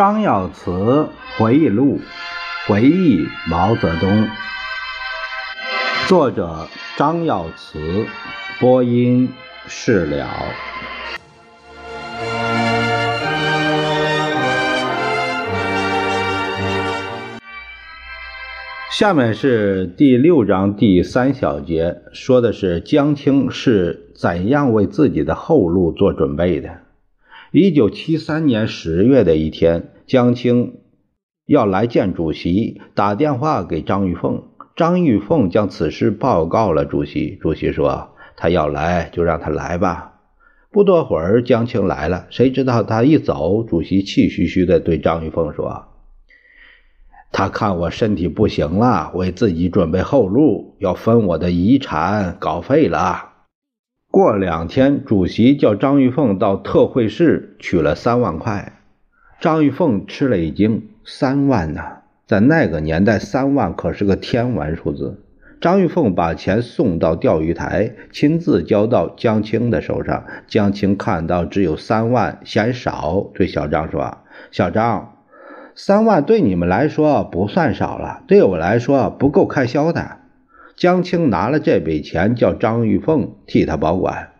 张耀慈回忆录，回忆毛泽东。作者张耀慈，播音释了。下面是第六章第三小节，说的是江青是怎样为自己的后路做准备的。一九七三年十月的一天，江青要来见主席，打电话给张玉凤。张玉凤将此事报告了主席。主席说：“他要来，就让他来吧。”不多会儿，江青来了。谁知道他一走，主席气吁吁地对张玉凤说：“他看我身体不行了，为自己准备后路，要分我的遗产，稿费了。”过两天，主席叫张玉凤到特会室取了三万块。张玉凤吃了一惊：“三万呐，在那个年代，三万可是个天文数字。”张玉凤把钱送到钓鱼台，亲自交到江青的手上。江青看到只有三万，嫌少，对小张说：“小张，三万对你们来说不算少了，对我来说不够开销的。”江青拿了这笔钱，叫张玉凤替他保管。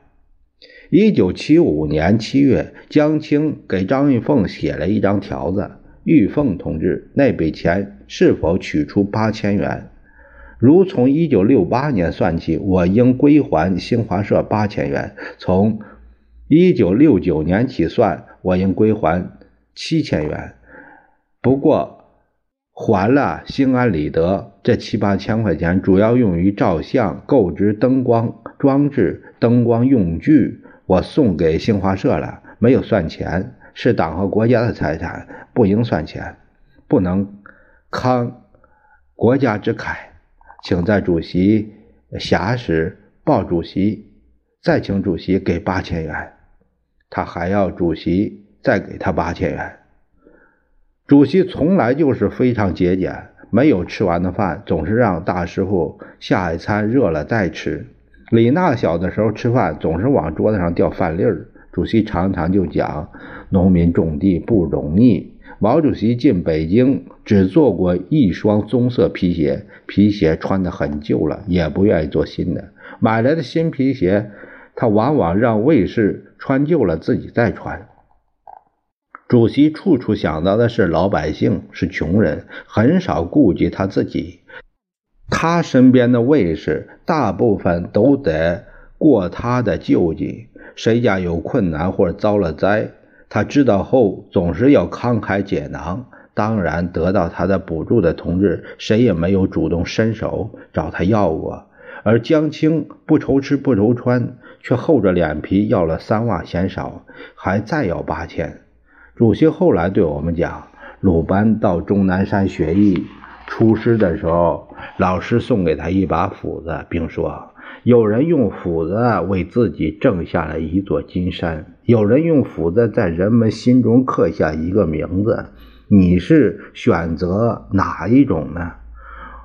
一九七五年七月，江青给张玉凤写了一张条子：“玉凤同志，那笔钱是否取出八千元？如从一九六八年算起，我应归还新华社八千元；从一九六九年起算，我应归还七千元。不过。”还了，心安理得。这七八千块钱主要用于照相、购置灯光装置、灯光用具，我送给新华社了，没有算钱，是党和国家的财产，不应算钱，不能慷国家之慨，请在主席暇时报主席，再请主席给八千元，他还要主席再给他八千元。主席从来就是非常节俭，没有吃完的饭，总是让大师傅下一餐热了再吃。李娜小的时候吃饭总是往桌子上掉饭粒儿，主席常常就讲农民种地不容易。毛主席进北京只做过一双棕色皮鞋，皮鞋穿得很旧了，也不愿意做新的。买来的新皮鞋，他往往让卫士穿旧了自己再穿。主席处处想到的是老百姓，是穷人，很少顾及他自己。他身边的卫士大部分都得过他的救济，谁家有困难或者遭了灾，他知道后总是要慷慨解囊。当然，得到他的补助的同志，谁也没有主动伸手找他要过。而江青不愁吃不愁穿，却厚着脸皮要了三万，嫌少，还再要八千。主席后来对我们讲，鲁班到终南山学艺，出师的时候，老师送给他一把斧子，并说：“有人用斧子为自己挣下了一座金山，有人用斧子在人们心中刻下一个名字。你是选择哪一种呢？”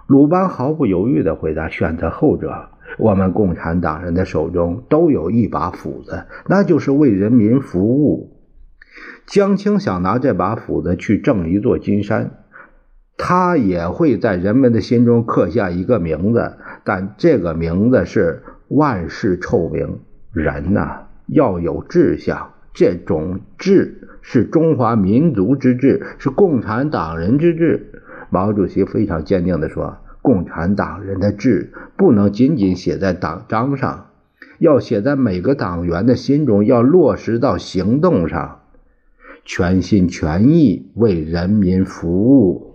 鲁班毫不犹豫地回答：“选择后者。我们共产党人的手中都有一把斧子，那就是为人民服务。”江青想拿这把斧子去挣一座金山，他也会在人们的心中刻下一个名字，但这个名字是万世臭名。人呐，要有志向，这种志是中华民族之志，是共产党人之志。毛主席非常坚定地说：“共产党人的志不能仅仅写在党章上，要写在每个党员的心中，要落实到行动上。”全心全意为人民服务。